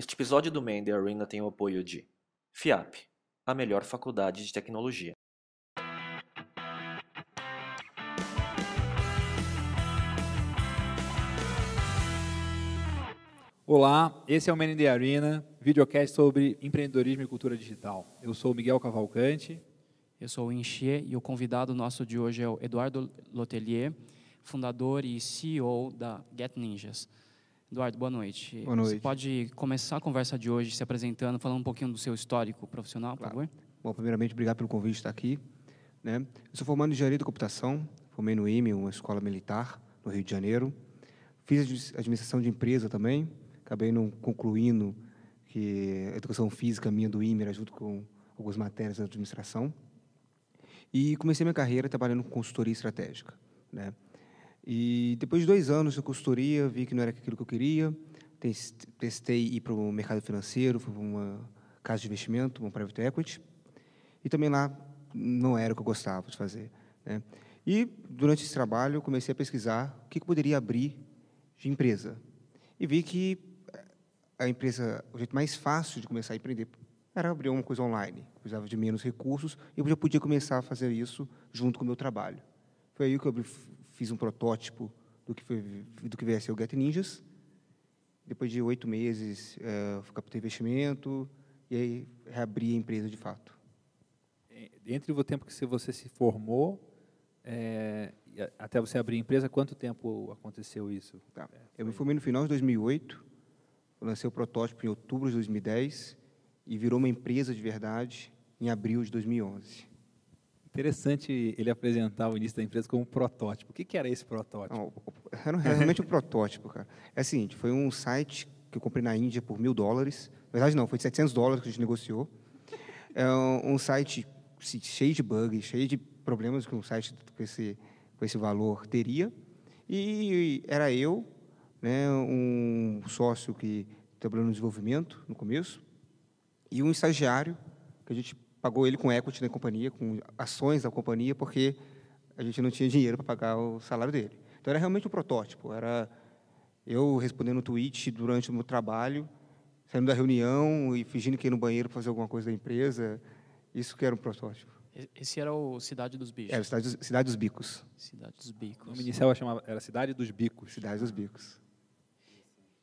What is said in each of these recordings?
Este episódio do Man the Arena tem o apoio de FIAP, a melhor faculdade de tecnologia. Olá, esse é o Man in the Arena, videocast sobre empreendedorismo e cultura digital. Eu sou o Miguel Cavalcante. Eu sou o Inchê e o convidado nosso de hoje é o Eduardo Lotelier, fundador e CEO da Get Ninjas. Eduardo, boa noite. Boa noite. Você pode começar a conversa de hoje se apresentando, falando um pouquinho do seu histórico profissional, por Claro. favor? Bom, primeiramente, obrigado pelo convite de estar aqui. Né? Eu sou formado em Engenharia da Computação, formei no IME, uma escola militar, no Rio de Janeiro. Fiz admi- administração de empresa também, acabei não concluindo que a educação física minha do IME era junto com algumas matérias da administração. E comecei minha carreira trabalhando com consultoria estratégica. Né? E depois de dois anos de consultoria, vi que não era aquilo que eu queria. Tes- Testei ir para o mercado financeiro, fui para uma casa de investimento, uma private equity. E também lá não era o que eu gostava de fazer. Né? E durante esse trabalho, eu comecei a pesquisar o que, que poderia abrir de empresa. E vi que a empresa, o jeito mais fácil de começar a empreender era abrir uma coisa online. Precisava de menos recursos e eu já podia começar a fazer isso junto com o meu trabalho. Foi aí que eu abri- fiz um protótipo do que, foi, do que veio a ser o Get Ninjas. Depois de oito meses, eh, captei investimento e aí reabri a empresa de fato. Entre o tempo que você se formou é, até você abrir a empresa, quanto tempo aconteceu isso? Tá. Eu me formei no final de 2008, eu lancei o protótipo em outubro de 2010 e virou uma empresa de verdade em abril de 2011. Interessante ele apresentar o início da empresa como um protótipo. O que, que era esse protótipo? Não, era realmente um protótipo, cara. É o seguinte, foi um site que eu comprei na Índia por mil dólares. Na verdade, não, foi de 700 dólares que a gente negociou. É um, site se- cheio de bugs, cheio de problemas que um site com esse, com esse valor teria. E era eu, né, um sócio que trabalhou no desenvolvimento no começo, e um estagiário, que a gente pagou ele com equity na companhia, com ações da companhia, porque a gente não tinha dinheiro para pagar o salário dele. Então era realmente um protótipo, era eu respondendo tweet durante o meu trabalho, saindo da reunião e fingindo que ia no banheiro para fazer alguma coisa da empresa. Isso que era um protótipo. Esse era o Cidade dos Bichos. Era Cidade dos, Cidade dos Bicos. Cidade dos O Bicos. nome inicial chamava, era Cidade dos Bicos. Cidade dos Bicos.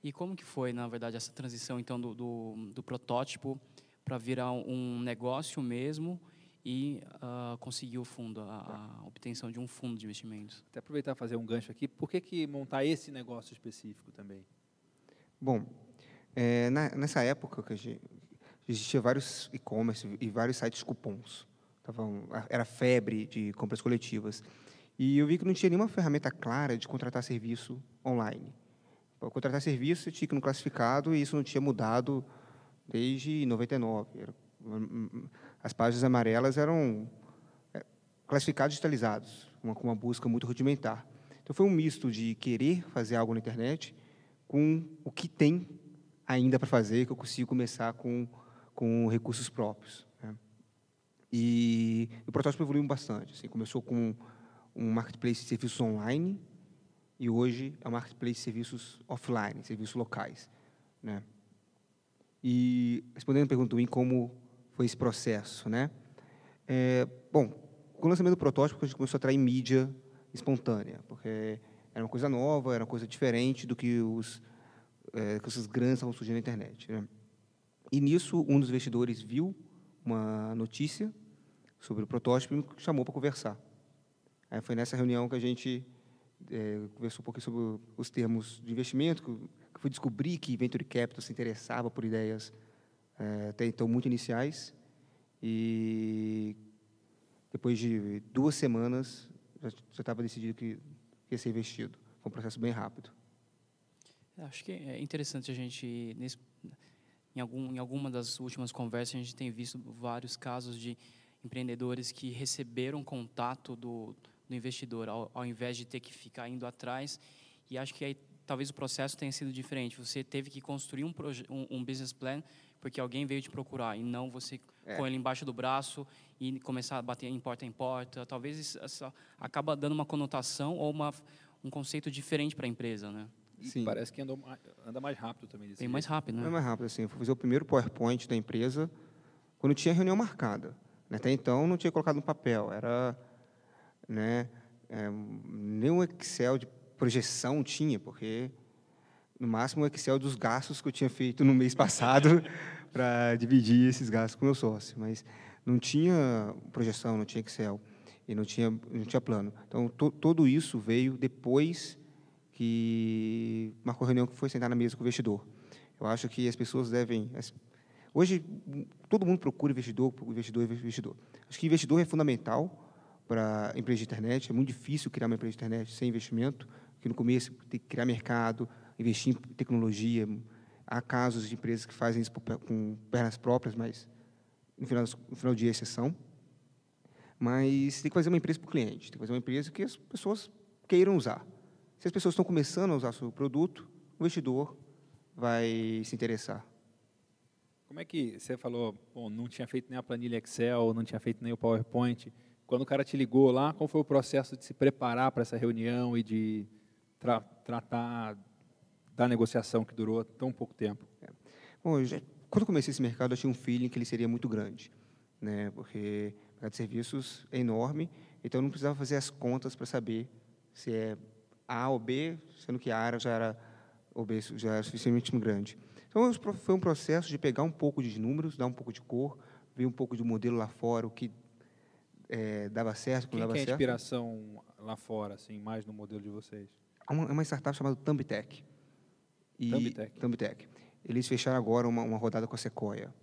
E como que foi, na verdade, essa transição, então, do, do, do protótipo para virar um negócio mesmo e ah, conseguir o fundo, a, a obtenção de um fundo de investimentos? Até aproveitar e fazer um gancho aqui. Por que, que montar esse negócio específico também? Bom, é, na- nessa época que a gente, existia vários e-commerce e vários sites cupons. Tava era febre de compras coletivas. E eu vi que não tinha nenhuma ferramenta clara de contratar serviço online. Para contratar serviço, você tinha que ir no classificado e isso não tinha mudado desde 99. Era- hum, hum, as páginas amarelas eram é, classificados digitalizados, uma, uma busca muito rudimentar. Então foi um misto de querer fazer algo na internet com o que tem ainda para fazer, que eu consigo começar com, com recursos próprios. né? E o protótipo evoluiu bastante. Assim, começou com um marketplace de serviços online e hoje é um marketplace de serviços offline, serviços locais. Né? E respondendo a pergunta do Win, como foi esse processo, né? É, bom, com o lançamento do protótipo, a gente começou a atrair mídia espontânea, porque era uma coisa nova, era uma coisa diferente do que os é, que esses grandes estavam surgindo na internet. Né? E nisso, um dos investidores viu uma notícia sobre o protótipo e me chamou para conversar. Aí foi nessa reunião que a gente é, conversou um pouquinho sobre os termos de investimento, fui descobrir que Venture Capital se interessava por ideias é, até então muito iniciais. E depois de duas semanas, já estava decidido que ia ser investido. Foi um processo bem rápido. Acho que é interessante a gente, nesse, em, algum, em alguma das últimas conversas, a gente tem visto vários casos de empreendedores que receberam contato do, do investidor, ao, ao invés de ter que ficar indo atrás. E acho que aí talvez o processo tenha sido diferente. Você teve que construir um, um, um business plan porque alguém veio te procurar e não você É. com ele embaixo do braço e começar a bater em porta em porta. Talvez isso acaba dando uma conotação ou uma, um conceito diferente para a empresa, né? E Sim. parece que andou anda mais rápido também. desse Bem jeito. mais rápido, É né? mais rápido, assim. Eu fui fazer o primeiro PowerPoint da empresa quando tinha reunião marcada. né? Até então, não tinha colocado no papel. Era, né, é, nem um Excel de projeção tinha, porque, no máximo, o Excel dos gastos que eu tinha feito no mês passado para dividir esses gastos com meu sócio. Mas não tinha projeção, não tinha Excel e não tinha, não tinha plano. Então, to, tudo isso veio depois que marcou a reunião que foi sentar na mesa com o investidor. Eu acho que as pessoas devem. Hoje, todo mundo procura investidor, investidor, investidor. Acho que investidor é fundamental para empresa de internet. É muito difícil criar uma empresa de internet sem investimento, porque no começo tem que criar mercado, investir em tecnologia. Há casos de empresas que fazem isso com pernas próprias, mas no final, no final do dia é exceção. Mas tem que fazer uma empresa para o cliente, tem que fazer uma empresa que as pessoas queiram usar. Se as pessoas estão começando a usar seu produto, o investidor vai se interessar. Como é que você falou, bom, não tinha feito nem a planilha Excel, não tinha feito nem o PowerPoint. Quando o cara te ligou lá, qual foi o processo de se preparar para essa reunião e de tra- tratar da negociação que durou tão pouco tempo? Bom, eu já- quando eu comecei esse mercado, eu tinha um feeling que ele seria muito grande, né? Porque o mercado de serviços é enorme, então eu não precisava fazer as contas para saber se é A ou B, sendo que a área já era ou B já era suficientemente grande. Então foi um processo de pegar um pouco de números, dar um pouco de cor, ver um pouco de modelo lá fora, o que eh, dava certo, o que não que dava é a certo. inspiração lá fora, assim, mais no modelo de vocês? Uma, é uma startup chamada Thumbtack. E- Thumbtack. Thumbtack. Eles fecharam agora uma, uma rodada com a Sequoia.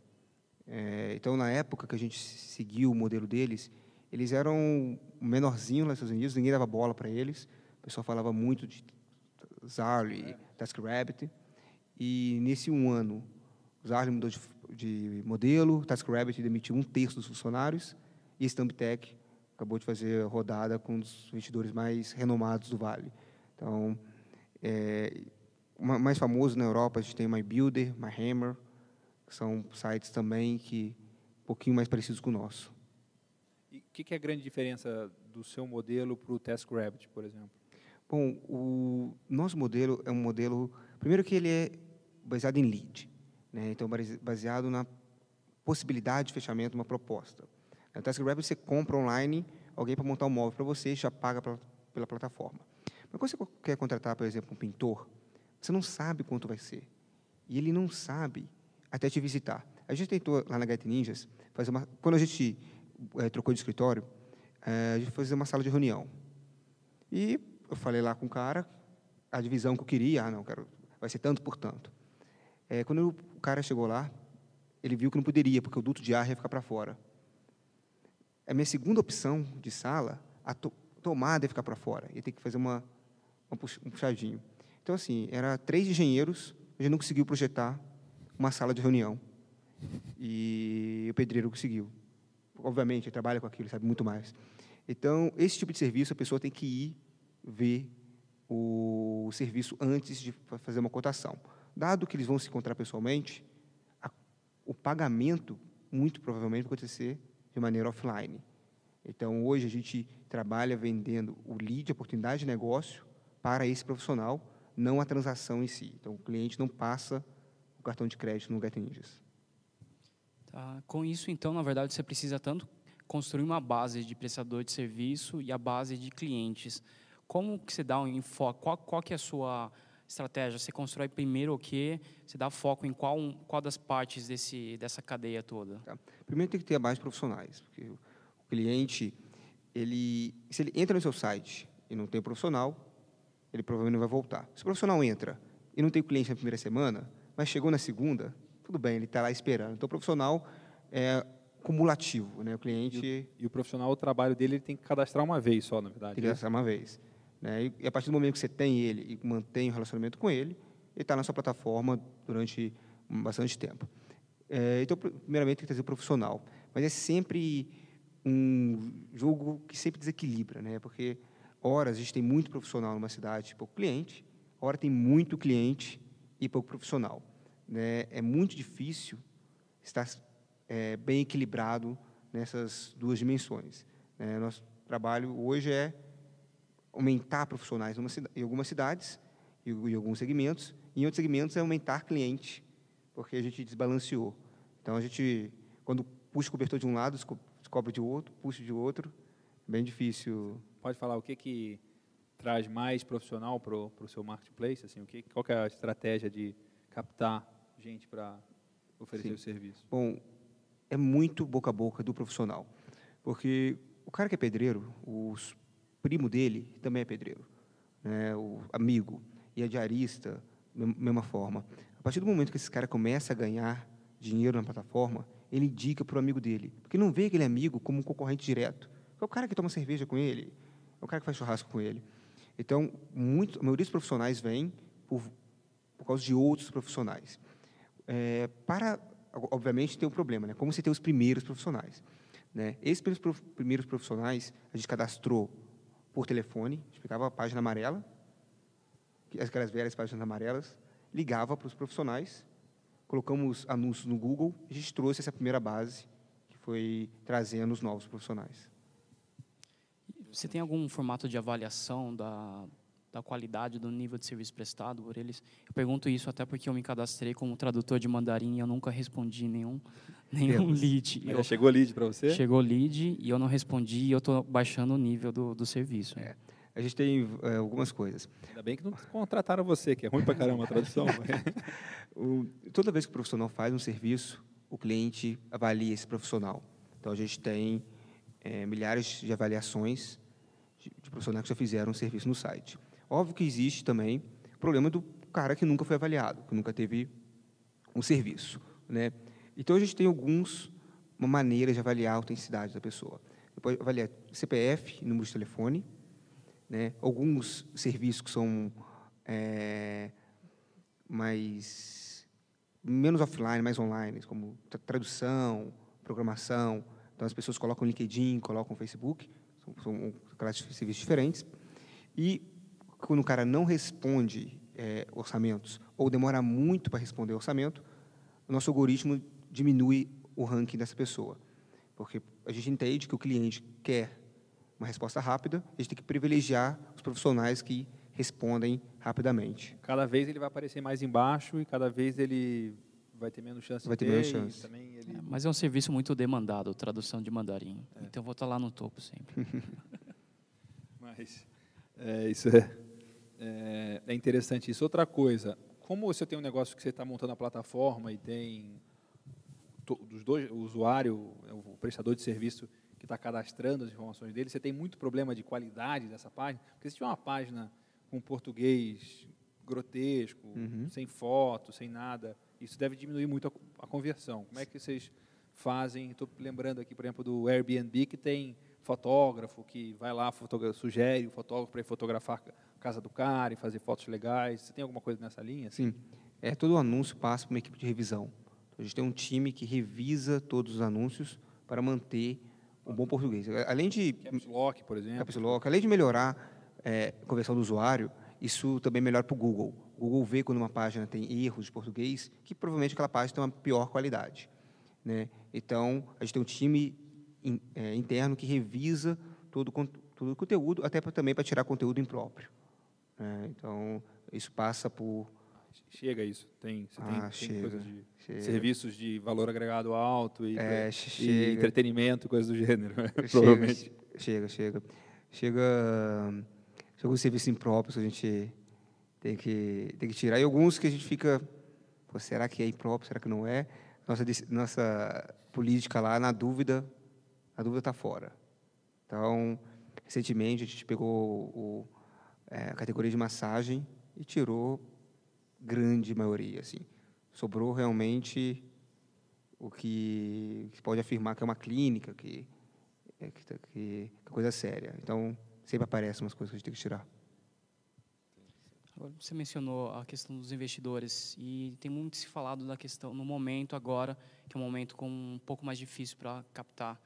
É, então, na época que a gente seguiu o modelo deles, eles eram menorzinhos nos Estados Unidos, ninguém dava bola para eles. O pessoal falava muito de Zarly, TaskRabbit. E, nesse um ano, o Zarly mudou de, de modelo, TaskRabbit demitiu um terço dos funcionários, e esse Thumbtack acabou de fazer rodada com um dos investidores mais renomados do Vale. Então, é, mais famoso na Europa, a gente tem MyBuilder, MyHammer, que são sites também que um pouquinho mais parecidos com o nosso. E o que, que é a grande diferença do seu modelo para o TaskRabbit, por exemplo? Bom, o nosso modelo é um modelo, primeiro que ele é baseado em lead, né? então base- baseado na possibilidade de fechamento de uma proposta. Na TaskRabbit você compra online alguém para montar um móvel para você e já paga pela, pela plataforma. Mas quando você quer contratar, por exemplo, um pintor, você não sabe quanto vai ser. E ele não sabe até te visitar. A gente tentou lá na Get Ninjas fazer uma, quando a gente eh, trocou de escritório, eh, a gente fazia uma sala de reunião. E eu falei lá com o cara a divisão que eu queria, ah, não, quero, vai ser tanto por tanto. É, quando o cara chegou lá, ele viu que não poderia, porque o duto de ar ia ficar para fora. A minha segunda opção de sala, a to tomada ia ficar para fora, ia ter que fazer uma, um puxadinho. Então, assim, era três engenheiros, a gente não conseguiu projetar uma sala de reunião. E o pedreiro conseguiu. Obviamente, ele trabalha com aquilo, sabe muito mais. Então, esse tipo de serviço, a pessoa tem que ir ver o serviço antes de fa- fazer uma cotação. Dado que eles vão se encontrar pessoalmente, a- o pagamento, muito provavelmente, vai acontecer de maneira offline. Então, hoje, a gente trabalha vendendo o lead, a oportunidade de negócio, para esse profissional, não a transação em si. Então, o cliente não passa o cartão de crédito no Get Ninjas. Tá? Com isso, então, na verdade, você precisa tanto construir uma base de prestador de serviço e a base de clientes. Como que você dá um enfoque? Qual, qual que é a sua estratégia? Você constrói primeiro o quê? Você dá foco em qual, qual das partes desse, dessa cadeia toda? Tá? Primeiro tem que ter a base de profissionais, porque o cliente, ele, se ele entra no seu site e não tem profissional, ele provavelmente não vai voltar. Se o profissional entra e não tem o cliente na primeira semana, mas chegou na segunda, tudo bem, ele está lá esperando. Então, o profissional é cumulativo, né? O cliente E o profissional, o trabalho dele, ele tem que cadastrar uma vez só, na verdade. tem que né? gastar uma vez. Né? E, e a partir do momento que você tem ele e mantém o relacionamento com ele, ele está na sua plataforma durante bastante tempo. É, então, pr- primeiramente, tem que trazer o profissional. Mas é sempre um jogo que sempre desequilibra, né? porque, horas, a gente tem muito profissional numa cidade e pouco cliente, hora tem muito cliente e pouco profissional. Né? É muito difícil estar é, bem equilibrado nessas duas dimensões. Né? Nosso trabalho hoje é aumentar profissionais em algumas cidades em, em alguns segmentos. Em outros segmentos, é aumentar cliente, porque a gente desbalanceou. Então, a gente, quando puxa o cobertor de um lado, descobre de outro, puxa de outro, bem difícil. Pode falar o que, que traz mais profissional para o seu marketplace? Assim, o que, qual que é a estratégia de captar gente para oferecer Sim. o serviço? Bom, é muito boca a boca do profissional. Porque o cara que é pedreiro, o primo dele também é pedreiro, né? o amigo, e a diarista, mesma forma. A partir do momento que esse cara começa a ganhar dinheiro na plataforma, ele indica para o amigo dele. Porque não vê aquele amigo como um concorrente direto. É o cara que toma cerveja com ele, é o cara que faz churrasco com ele. Então, muito, a maioria dos profissionais vem por, por causa de outros profissionais. É, para, obviamente, tem um problema, né? Como você tem os primeiros profissionais. Né? Esses primeiros profissionais, a gente cadastrou por telefone, explicava a página amarela, aquelas velhas páginas amarelas, ligava para os profissionais, colocamos anúncios no Google, e a gente trouxe essa primeira base, que foi trazendo os novos profissionais. Você tem algum formato de avaliação da, da qualidade do nível de serviço prestado por eles? Eu pergunto isso até porque eu me cadastrei como tradutor de mandarim e eu nunca respondi nenhum, nenhum lead. Eu, chegou lead para você? Chegou lead e eu não respondi e eu estou baixando o nível do, do serviço. É. A gente tem é, algumas coisas. Ainda bem que não contrataram você, que é ruim para caramba a tradução. o, toda vez que o profissional faz um serviço, o cliente avalia esse profissional. Então, a gente tem é, milhares de avaliações de, profissionais que já fizeram um serviço no site. Óbvio que existe também o problema do cara que nunca foi avaliado, que nunca teve um serviço. Né? Então, a gente tem alguns uma maneira de avaliar a autenticidade da pessoa. Pode avaliar CPF, número de telefone, né? alguns serviços que são é, mais menos offline, mais online, como tradução, programação. Então, as pessoas colocam LinkedIn, colocam Facebook, são, são de serviços diferentes. E quando o cara não responde é, orçamentos ou demora muito para responder orçamento, o nosso algoritmo diminui o ranking dessa pessoa. Porque a gente entende que o cliente quer uma resposta rápida, a gente tem que privilegiar os profissionais que respondem rapidamente. Cada vez ele vai aparecer mais embaixo e cada vez ele vai ter menos chance vai ter, ter menos chance. Ele... É, mas é um serviço muito demandado, tradução de mandarim. É. Então eu vou estar lá no topo sempre. mas é, isso é é, é interessante isso. Outra coisa, como você tem um negócio que você está montando a plataforma e tem dos dois, o usuário, o prestador de serviço que está cadastrando as informações dele, você tem muito problema de qualidade dessa página, porque se tiver uma página com português grotesco, uhum. sem foto, sem nada, isso deve diminuir muito a, a conversão. Como é que vocês fazem? Estou lembrando aqui, por exemplo, do Airbnb, que tem fotógrafo que vai lá, sugere o fotógrafo para ir fotografar a casa do cara e fazer fotos legais. Você tem alguma coisa nessa linha? Sim. É, todo anúncio passa por uma equipe de revisão. Então, a gente tem um time que revisa todos os anúncios para manter um bom português. Além de... Caps Lock, por exemplo. Caps Lock. Além de melhorar é, a conversão do usuário, isso também melhora para o Google. O Google vê quando uma página tem erros de português, que provavelmente aquela página tem uma pior qualidade. Né? Então, a gente tem um time in, é, interno que revisa todo, todo o conteúdo, até pra, também para tirar conteúdo impróprio. Né? Então, isso passa por... Chega isso. Tem, você ah, tem, chega, tem coisas de chega. serviços de valor agregado alto e, é, e entretenimento, coisas do gênero, né? chega, provavelmente. Chega, chega. Chega, chega um serviço impróprio que a gente tem que, tem que tirar. E alguns que a gente fica, será que é impróprio, será que não é? Nossa, nossa política lá, na dúvida, a dúvida está fora. Então, recentemente, a gente pegou o, é, a categoria de massagem e tirou grande maioria. Assim. Sobrou realmente o que, que pode afirmar que é uma clínica, que é, que, tá, que, que é coisa séria. Então, sempre aparecem umas coisas que a gente tem que tirar. Você mencionou a questão dos investidores e tem muito se falado da questão no momento agora, que é um momento com um pouco mais difícil para captar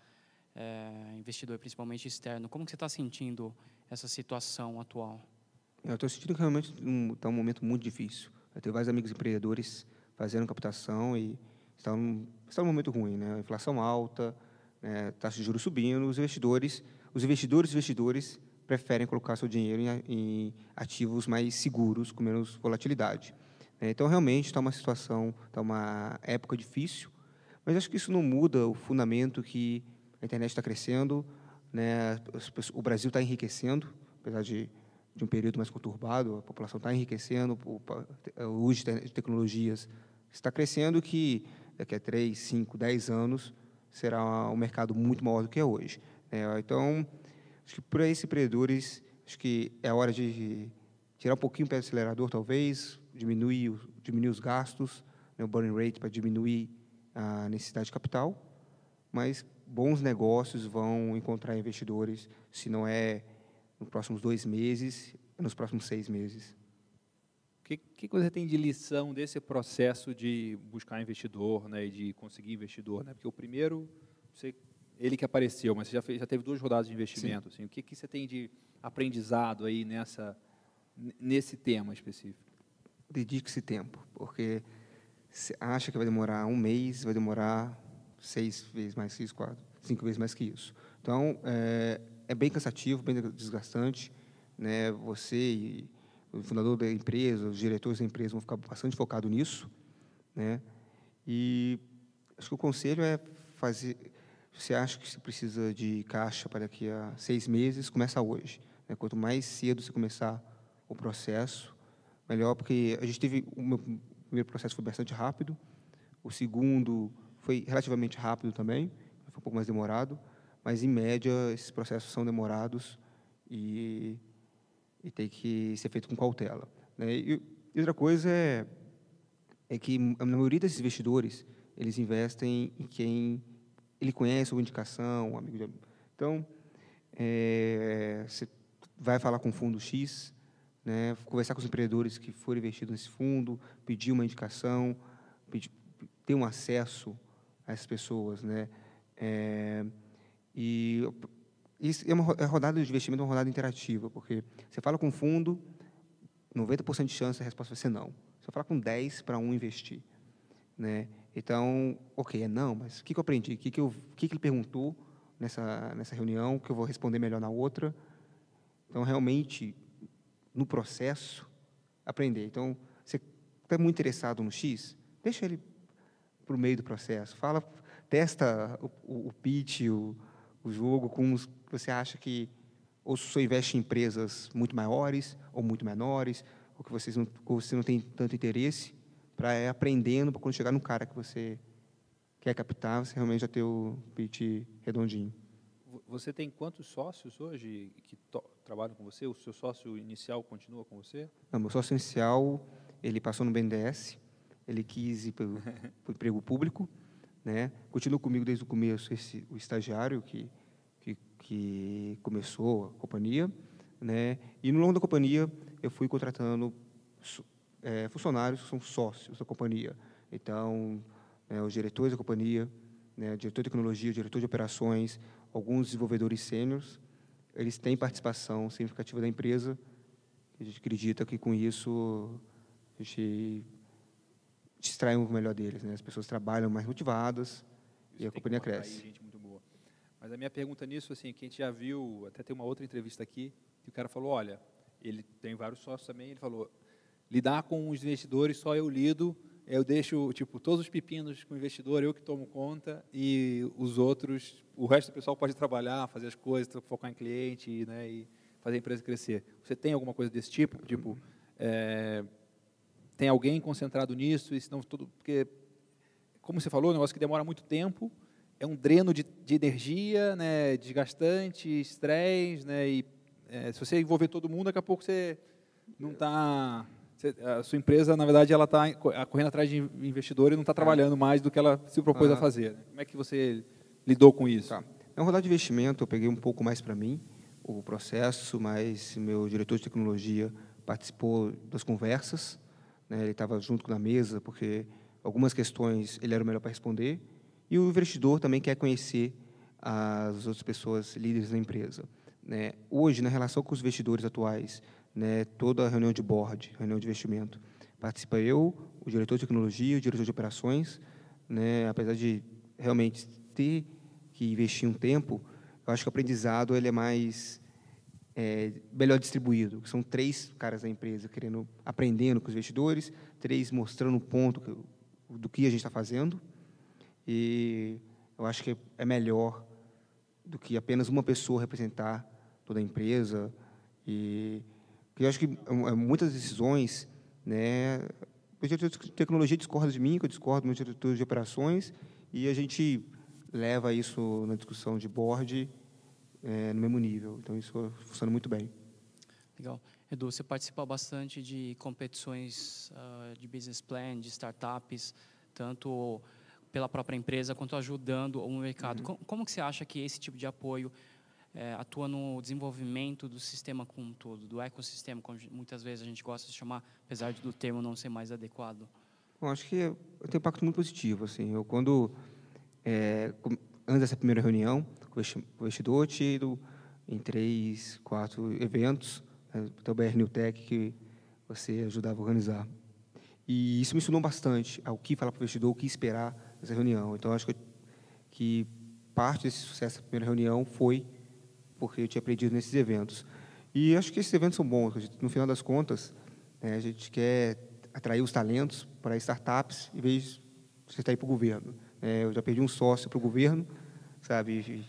é, investidor, principalmente externo. Como que você está sentindo essa situação atual? Eu estou sentindo que realmente está um, tá um momento muito difícil. Eu tenho vários amigos empreendedores fazendo captação e está um, está um momento ruim, né? inflação alta, né? taxa de juros subindo, os investidores, os investidores investidores preferem colocar seu dinheiro em, em ativos mais seguros, com menos volatilidade. Né? Então, realmente, está uma situação, está uma época difícil, mas acho que isso não muda o fundamento que a internet está crescendo, né? o Brasil está enriquecendo, apesar de, de um período mais conturbado, a população está enriquecendo, o, uso de tecnologias está crescendo, que daqui a 3, 5, 10 anos será um mercado muito maior do que é hoje. Né? Então, acho que para esses empreendedores, acho que é hora de tirar um pouquinho o pé do acelerador, talvez, diminuir, diminuir os gastos, né, o burn rate para diminuir a necessidade de capital, mas bons negócios vão encontrar investidores, se não é nos próximos dois meses, é nos próximos seis meses. O que, que você tem de lição desse processo de buscar investidor, né, de conseguir investidor, né? Porque o primeiro, você, ele que apareceu, mas você já, fez, já teve duas rodadas de investimento, assim, o que, que você tem de aprendizado aí nessa nesse tema específico? dedique-se tempo, porque você acha que vai demorar um mês, vai demorar seis vezes mais que isso, quatro, cinco vezes mais que isso. Então, é, é bem cansativo, bem desgastante. Né? Você e o fundador da empresa, os diretores da empresa vão ficar bastante focados nisso. Né? E acho que o conselho é fazer... Você acha que você precisa de caixa para daqui a seis meses, começa hoje. Né? Quanto mais cedo você começar o processo, melhor, porque a gente teve o meu primeiro processo foi bastante rápido, o segundo foi relativamente rápido também, foi um pouco mais demorado, mas em média esses processos são demorados e, e tem que ser feito com cautela. Né? E, e outra coisa é, é que a maioria desses investidores eles investem em quem ele conhece ou indicação, um amigo de, então é, você vai falar com o fundo X, né, conversar com os empreendedores que foram investidos nesse fundo, pedir uma indicação, pedir, ter um acesso a essas pessoas. Né, é, e isso é uma a rodada de investimento é uma rodada interativa, porque você fala com o fundo, 90% de chance a resposta vai ser não. Você fala com 10 para um investir. Né? Então, ok, é não, mas o que, que eu aprendi? O que, que, que, que ele perguntou nessa, nessa reunião que eu vou responder melhor na outra? Então, realmente, no processo, aprender. Então, você está muito interessado no X, deixa ele para o meio do processo. Fala, testa o, o, o pitch, o, o jogo com os que você acha que ou você investe em empresas muito maiores ou muito menores, ou que vocês não, ou você não tem tanto interesse, para ir aprendendo, para quando chegar no cara que você quer captar, você realmente já ter o pitch redondinho. Você tem quantos sócios hoje que trabalham com você? O seu sócio inicial continua com você? Não, meu sócio inicial, ele passou no BNDES, ele quis ir para o emprego público, né? Continua comigo desde o começo esse, o estagiário que, que, que começou a companhia, né? E no longo da companhia eu fui contratando é, funcionários que são sócios da companhia. Então, é, os diretores da companhia, né, diretor de tecnologia, diretor de operações, alguns desenvolvedores sêniores, eles têm participação significativa da empresa. A gente acredita que com isso a gente distrai um melhor deles, né? As pessoas trabalham mais motivadas isso e a companhia cresce. Gente muito boa. Mas a minha pergunta nisso, assim, que a gente já viu, até tem uma outra entrevista aqui, que o cara falou, olha, ele tem vários sócios também, ele falou, lidar com os investidores só eu lido, eu deixo tipo todos os pepinos com o investidor, eu que tomo conta e os outros, o resto do pessoal pode trabalhar, fazer as coisas, focar em cliente, né, e fazer a empresa crescer. Você tem alguma coisa desse tipo? Tipo, é, tem alguém concentrado nisso e tudo porque como você falou, é um negócio que demora muito tempo, é um dreno de, de energia, né, desgastante, estresse, né, e é, se você envolver todo mundo, daqui a pouco você não está a sua empresa, na verdade, ela está correndo atrás de investidor e não está trabalhando mais do que ela se propôs ah. a fazer. Como é que você lidou com isso? Tá. Na rodada de investimento, eu peguei um pouco mais para mim o processo, mas meu diretor de tecnologia participou das conversas. Né? Ele estava junto na mesa, porque algumas questões ele era o melhor para responder. E o investidor também quer conhecer as outras pessoas líderes da empresa. Né? Hoje, na relação com os investidores atuais, né, toda a reunião de board, reunião de investimento. Participa eu, o diretor de tecnologia, o diretor de operações, né, apesar de realmente ter que investir um tempo, eu acho que o aprendizado ele é mais é, melhor distribuído. São três caras da empresa querendo, aprendendo com os investidores, três mostrando o ponto que, do que a gente está fazendo. E eu acho que é melhor do que apenas uma pessoa representar toda a empresa. E eu acho que é, muitas decisões, né, o diretor de tecnologia discorda de mim, que eu discordo do meu diretor de operações, e a gente leva isso na discussão de board é, no mesmo nível. Então, isso funciona muito bem. Legal. Edu, você participa bastante de competições uh, de business plan, de startups, tanto pela própria empresa quanto ajudando o mercado. Uhum. Como, como, que você acha que esse tipo de apoio é, atua no desenvolvimento do sistema como um todo, do ecossistema, como muitas vezes a gente gosta de chamar, apesar do termo não ser mais adequado? Bom, acho que tem um impacto muito positivo. Assim, eu quando é, antes dessa primeira reunião, com o investidor, eu tinha ido em três, quatro eventos, né, até o BR New Tech, que você ajudava a organizar. E isso me ensinou bastante ao que falar para o investidor, o que esperar dessa reunião. Então, acho que, que parte desse sucesso da primeira reunião foi porque eu tinha aprendido nesses eventos. E acho que esses eventos são bons. No final das contas, né, a gente quer atrair os talentos para startups, em vez de você estar para o governo. É, eu já perdi um sócio para o governo, sabe?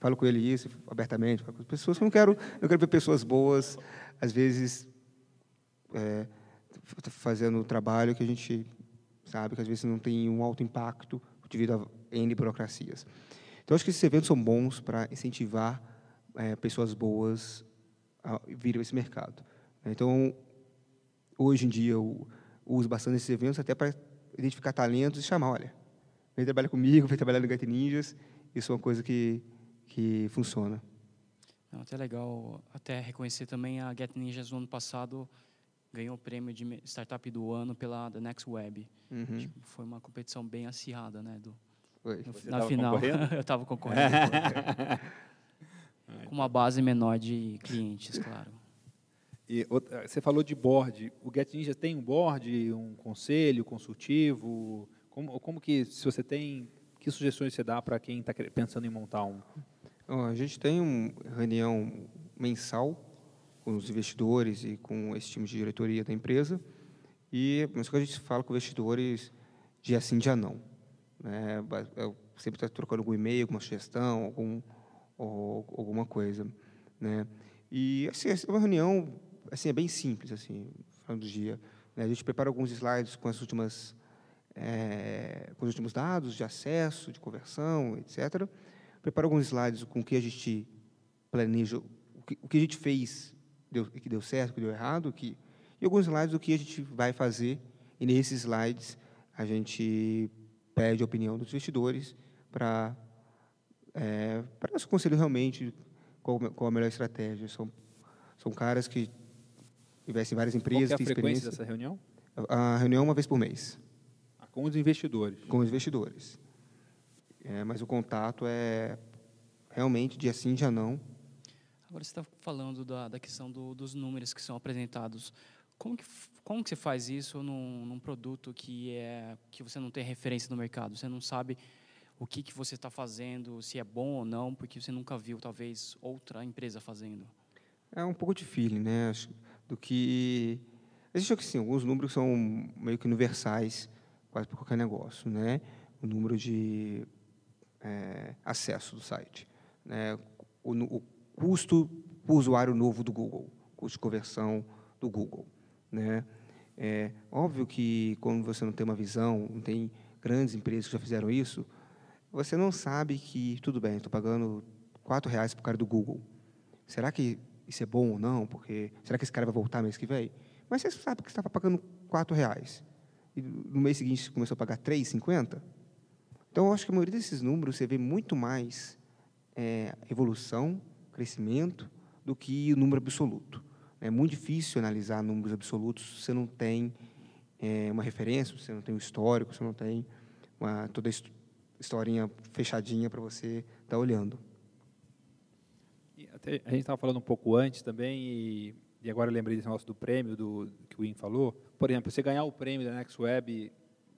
falo com ele isso abertamente, com as pessoas. Eu não quero, eu quero ver pessoas boas, às vezes é, fazendo trabalho que a gente sabe que às vezes não tem um alto impacto devido a N burocracias. Então, acho que esses eventos são bons para incentivar é, pessoas boas a vir a esse mercado. Então, hoje em dia, eu uso bastante esses eventos até para identificar talentos e chamar, olha, vem trabalhar comigo, vem trabalhar no Get Ninjas. Isso é uma coisa que que funciona. Não, até legal até reconhecer também a Get Ninjas no ano passado ganhou o prêmio de startup do ano pela The Next Web. Uhum. Foi uma competição bem acirrada, né, do Foi. na final. eu estava concorrendo. com uma base menor de clientes, claro. E você falou de board. O Get Ninja tem um board, um conselho consultivo? Como, como que, se você tem, que sugestões você dá para quem está pensando em montar um? a gente tem uma reunião mensal com os investidores e com esse time de diretoria da empresa, e mas que a gente fala com investidores dia sim, dia não. Né? Eu sempre está trocando algum e-mail, alguma sugestão, algum, ou, alguma coisa. Né? E assim, é uma reunião assim, é bem simples, assim, falando do dia. Né? A gente prepara alguns slides com as últimas é, com os últimos dados de acesso, de conversão, etc preparo alguns slides com o que a gente planeja, o que, o que a gente fez, deu, que deu certo, que deu errado, que, e alguns slides do que a gente vai fazer. E nesses slides a gente pede a opinião dos investidores para é, para nosso conselho realmente qual, qual a melhor estratégia. São, são caras que investem em várias empresas, qual é a frequência dessa reunião? A reunião é uma vez por mês. Ah, com os investidores? Com os investidores. É, mas o contato é realmente dia sim, dia não. Agora você está falando da, da questão do, dos números que são apresentados. Como que, como que você faz isso num, num, produto que, é, que você não tem referência no mercado? Você não sabe o que, que você está fazendo, se é bom ou não, porque você nunca viu, talvez, outra empresa fazendo. É um pouco de feeling, né? Do que... Existe, assim, alguns números são meio que universais, quase para qualquer negócio, né? O número de é, acesso do site. Né? O, o, custo por usuário novo do Google, custo de conversão do Google. Né? É óbvio que quando você não tem uma visão, não tem grandes empresas que já fizeram isso, você não sabe que, tudo bem, estou pagando quatro reais para o cara do Google. Será que isso é bom ou não? Porque será que esse cara vai voltar mês que vem? Mas você sabe que estava pagando quatro reais e no mês seguinte começou a pagar três cinquenta então, eu acho que a maioria desses números você vê muito mais é, evolução, crescimento, do que o número absoluto. É muito difícil analisar números absolutos se você não tem é, uma referência, se você não tem um histórico, você não tem uma, toda a historinha fechadinha para você estar tá olhando. Até, a gente estava falando um pouco antes também, e, e agora eu lembrei desse negócio do prêmio do, que o Win falou. Por exemplo, você ganhar o prêmio da NextWeb,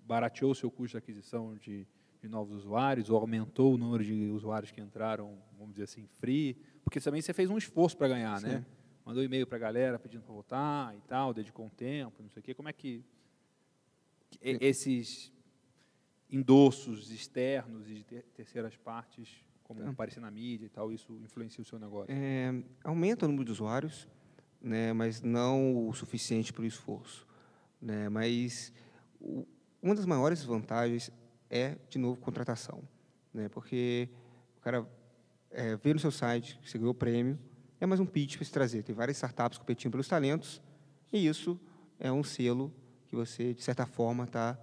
barateou o seu custo de aquisição de de novos usuários, ou aumentou o número de usuários que entraram, vamos dizer assim, free, Porque também você fez um esforço para ganhar, Sim. né? Mandou e-mail para a galera pedindo para votar e tal, dedicou um tempo, não sei o quê. Como é que esses endossos externos e de ter- terceiras partes, como Tá. aparecer na mídia e tal, isso influencia o seu negócio? É, aumenta o número de usuários, né, mas não o suficiente para o esforço. Né, mas o- uma das maiores vantagens é, de novo, contratação. Né, porque o cara é, vê no seu site que você ganhou o prêmio, é mais um pitch para se trazer. Tem várias startups competindo pelos talentos, e isso é um selo que você, de certa forma, está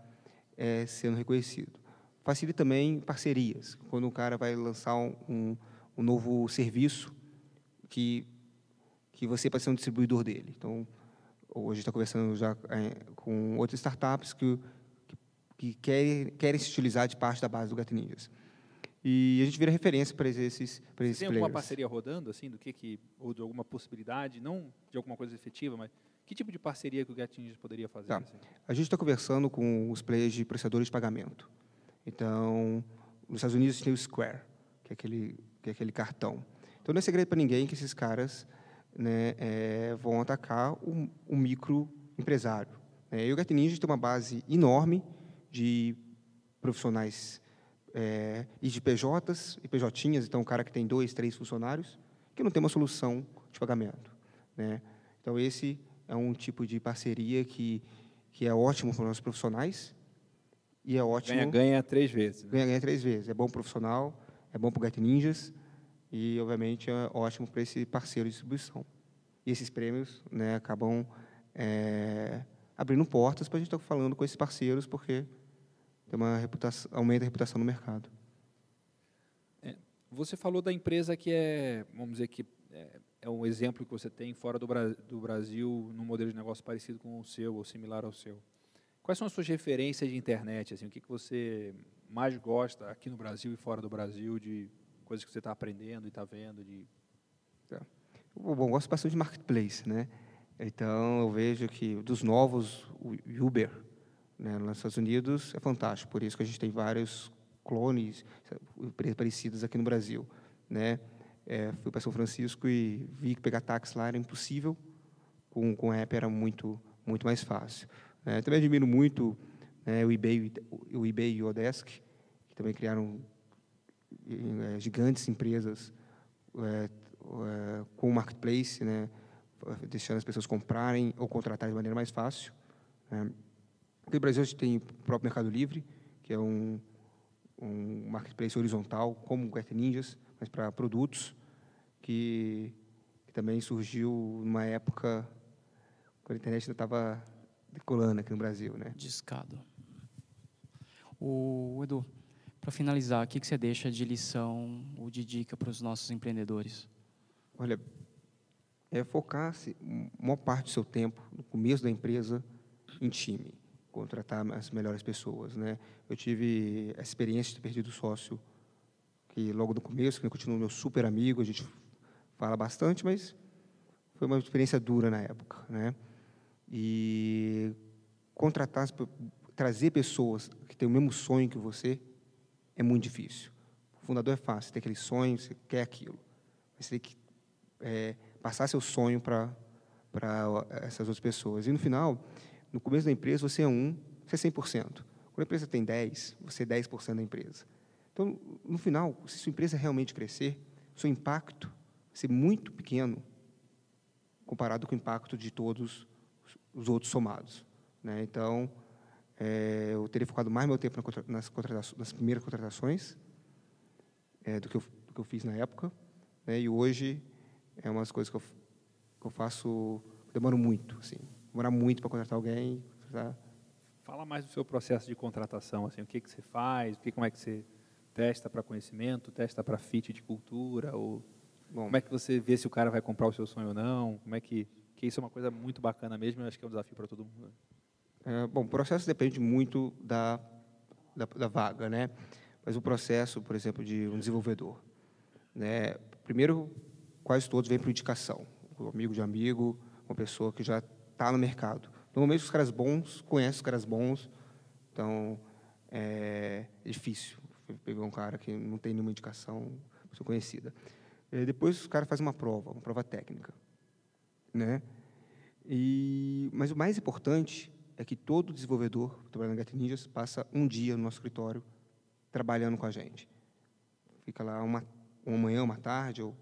é, sendo reconhecido. Facilita também parcerias. Quando um cara vai lançar um, um, um novo serviço, que, que você pode ser um distribuidor dele. Então, hoje está conversando já é, com outras startups que, que, que querem, querem se utilizar de parte da base do Gato Ninjas. E a gente vira referência para esses, para esses tem alguma players. parceria rodando, assim, do que, que ou de alguma possibilidade, não de alguma coisa efetiva, mas que tipo de parceria que o Gatinhos poderia fazer? Tá. assim? A gente está conversando com os players de processadores de pagamento. Então, nos Estados Unidos tem o Square, que é aquele, que é aquele cartão. Então, não é segredo para ninguém que esses caras né, eh, vão atacar o, o microempresário. Né? E o Get Ninja tem uma base enorme de profissionais eh, e de PJs e PJinhas, então, um cara que tem dois, três funcionários, que não tem uma solução de pagamento. Né? Então, esse é um tipo de parceria que, que é ótimo para os nossos profissionais e é ótimo... Ganha, ganha três vezes. né? Ganha, ganha três vezes. É bom para o profissional, é bom para o Get Ninjas e, obviamente, é ótimo para esse parceiro de distribuição. E esses prêmios né, acabam é, abrindo portas para a gente estar falando com esses parceiros, porque tem uma reputação, aumenta a reputação no mercado. Você falou da empresa que é, vamos dizer que é, é um exemplo que você tem fora do, do Brasil, num modelo de negócio parecido com o seu ou similar ao seu. Quais são as suas referências de internet? Assim, o que, que você mais gosta aqui no Brasil e fora do Brasil de coisas que você está aprendendo e está vendo? De... Bom, eu gosto bastante de marketplace, né? Então, eu vejo que dos novos, o Uber, né, nos Estados Unidos, é fantástico. Por isso que a gente tem vários clones, parecidas aqui no Brasil, né? É, fui para São Francisco e vi que pegar táxi lá era impossível. Com, com app era muito, muito mais fácil. né? também admiro muito né, o eBay, o eBay e o Odesk, que também criaram eh, gigantes empresas eh, eh, com o marketplace, né, deixando as pessoas comprarem ou contratarem de maneira mais fácil. né. Aqui no Brasil a gente tem o próprio Mercado Livre, que é um, um marketplace horizontal, como o Ninjas, mas para produtos, que, que também surgiu numa época quando a internet ainda estava decolando aqui no Brasil. Né. Discado. O Edu, para finalizar, o que, que você deixa de lição ou de dica para os nossos empreendedores? Olha, é focar-se a maior parte do seu tempo no começo da empresa em time, contratar as melhores pessoas, né? Eu tive a experiência de ter perdido sócio que logo no começo, que continua meu super amigo, a gente fala bastante, mas foi uma experiência dura na época, né? E contratar, trazer pessoas que têm o mesmo sonho que você é muito difícil. O fundador é fácil, tem aquele sonho, você quer aquilo. Mas você tem que é, passar seu sonho para para essas outras pessoas. E no final, no começo da empresa, você é um, você é 100%. Quando a empresa tem 10, você é 10% da empresa. Então, no final, se sua empresa realmente crescer, seu impacto ser muito pequeno comparado com o impacto de todos os outros somados. Né? Então, é, eu teria focado mais meu tempo nas, nas primeiras contratações é, do, que eu, do que eu fiz na época. Né? E hoje é umas coisas que eu, que eu faço, demoro muito, assim, demorar muito para contratar alguém. Tá? Fala mais do seu processo de contratação, assim, o que, que você faz, que, como é que você testa para conhecimento, testa para fit de cultura, ou Bom, como é que você vê se o cara vai comprar o seu sonho ou não, como é que, que isso é uma coisa muito bacana mesmo, eu acho que é um desafio para todo mundo. É, bom, o processo depende muito da, da, da vaga, né? Mas o processo, por exemplo, de um desenvolvedor, né? Primeiro, quase todos vêm por indicação, um amigo de amigo, uma pessoa que já está no mercado. Normalmente os caras bons conhecem os caras bons, então é, é difícil pegar um cara que não tem nenhuma indicação, pessoa conhecida. É, depois os caras fazem uma prova, uma prova técnica, né? E, mas o mais importante é que todo desenvolvedor que trabalha na Get Ninjas passa um dia no nosso escritório trabalhando com a gente. Fica lá uma, uma manhã, uma tarde, ou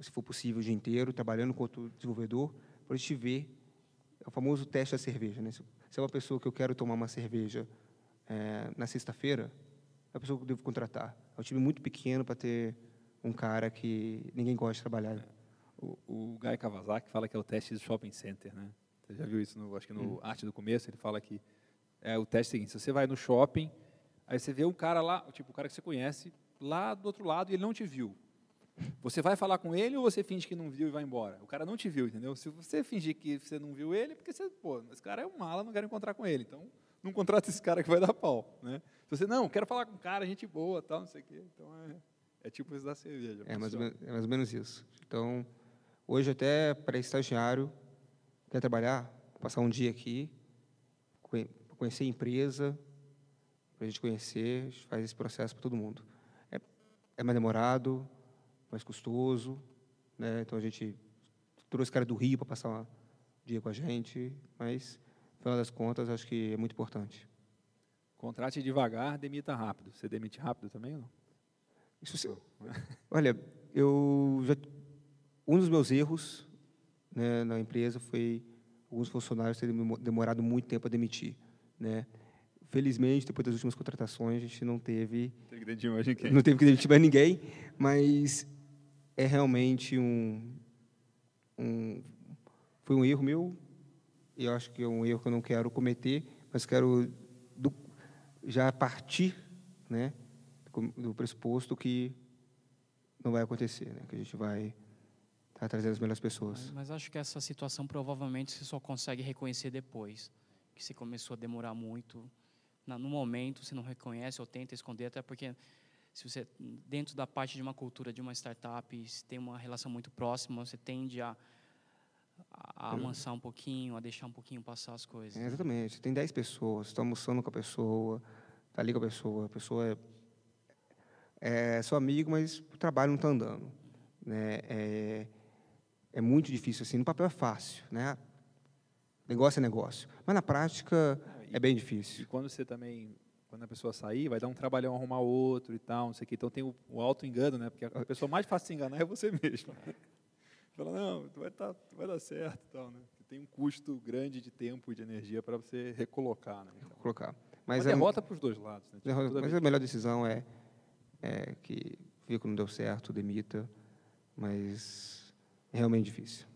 se for possível o dia inteiro, trabalhando com outro desenvolvedor, para a gente ver é o famoso teste da cerveja. Né? Se é uma pessoa que eu quero tomar uma cerveja é, na sexta-feira, é a pessoa que eu devo contratar. É um time muito pequeno para ter um cara que ninguém gosta de trabalhar. O, o Guy Kawasaki fala que é o teste do shopping center, né? Você já viu isso, no, acho que no hum. Arte do Começo, ele fala que é o teste seguinte, se você vai no shopping, aí você vê um cara lá, tipo, o cara que você conhece, lá do outro lado, e ele não te viu. Você vai falar com ele ou você finge que não viu e vai embora? O cara não te viu, entendeu? Se você fingir que você não viu ele, é porque você, pô, esse cara é um mala, não quero encontrar com ele. Então, não contrata esse cara que vai dar pau, né? Se você, não, quero falar com um cara, gente boa, tal, não sei o quê. Então, é, é tipo isso da cerveja. É mais, menos, é mais ou menos isso. Então, hoje até para estagiário, quer trabalhar, passar um dia aqui, conhecer a empresa, para a gente conhecer, a gente faz esse processo para todo mundo. É, é mais demorado, mais custoso, né? Então a gente trouxe cara do Rio para passar um dia com a gente, mas no final das contas acho que é muito importante. Contrate devagar, demita rápido. Você demite rápido também ou não? Isso, olha, eu já, um dos meus erros né, na empresa foi alguns funcionários terem demorado muito tempo a demitir, né? Felizmente, depois das últimas contratações, a gente não teve, teve que demitir mais ninguém. não teve que demitir mais ninguém, mas é realmente um, um foi um erro meu. E eu acho que é um erro que eu não quero cometer, mas quero do, já partir, né, do pressuposto que não vai acontecer, né, que a gente vai estar tá trazendo as melhores pessoas. Mas, mas acho que essa situação provavelmente você só consegue reconhecer depois, que você começou a demorar muito. no momento você não reconhece ou tenta esconder, até porque se você dentro da parte de uma cultura de uma startup se tem uma relação muito próxima você tende a, a amansar um pouquinho a deixar um pouquinho passar as coisas é, exatamente tem 10 pessoas está almoçando com a pessoa está ali com a pessoa a pessoa é, é seu amigo mas o trabalho não está andando né é, é muito difícil assim no papel é fácil né negócio é negócio mas na prática e, é bem difícil e quando você também quando a pessoa sair, vai dar um trabalhão arrumar outro e tal, não sei o quê. Então tem o, o auto-engano, né? Porque a pessoa mais fácil de se enganar é você mesmo. Fala, não, tu vai, tá, tu vai dar certo e tal, né? tem um custo grande de tempo e de energia para você recolocar, né? Então, Colocar. Mas é derrota para os dois lados. Né? Tipo, mas a melhor decisão é, é que viu que não deu certo, demita, mas é realmente difícil.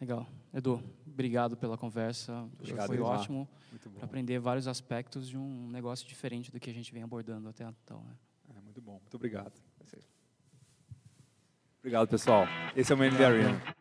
Legal. Edu, obrigado pela conversa. Obrigado, foi Eduardo. ótimo para aprender vários aspectos de um negócio diferente do que a gente vem abordando até então. Né? É, muito bom. Muito obrigado. Obrigado, pessoal. Esse é o Main Arena.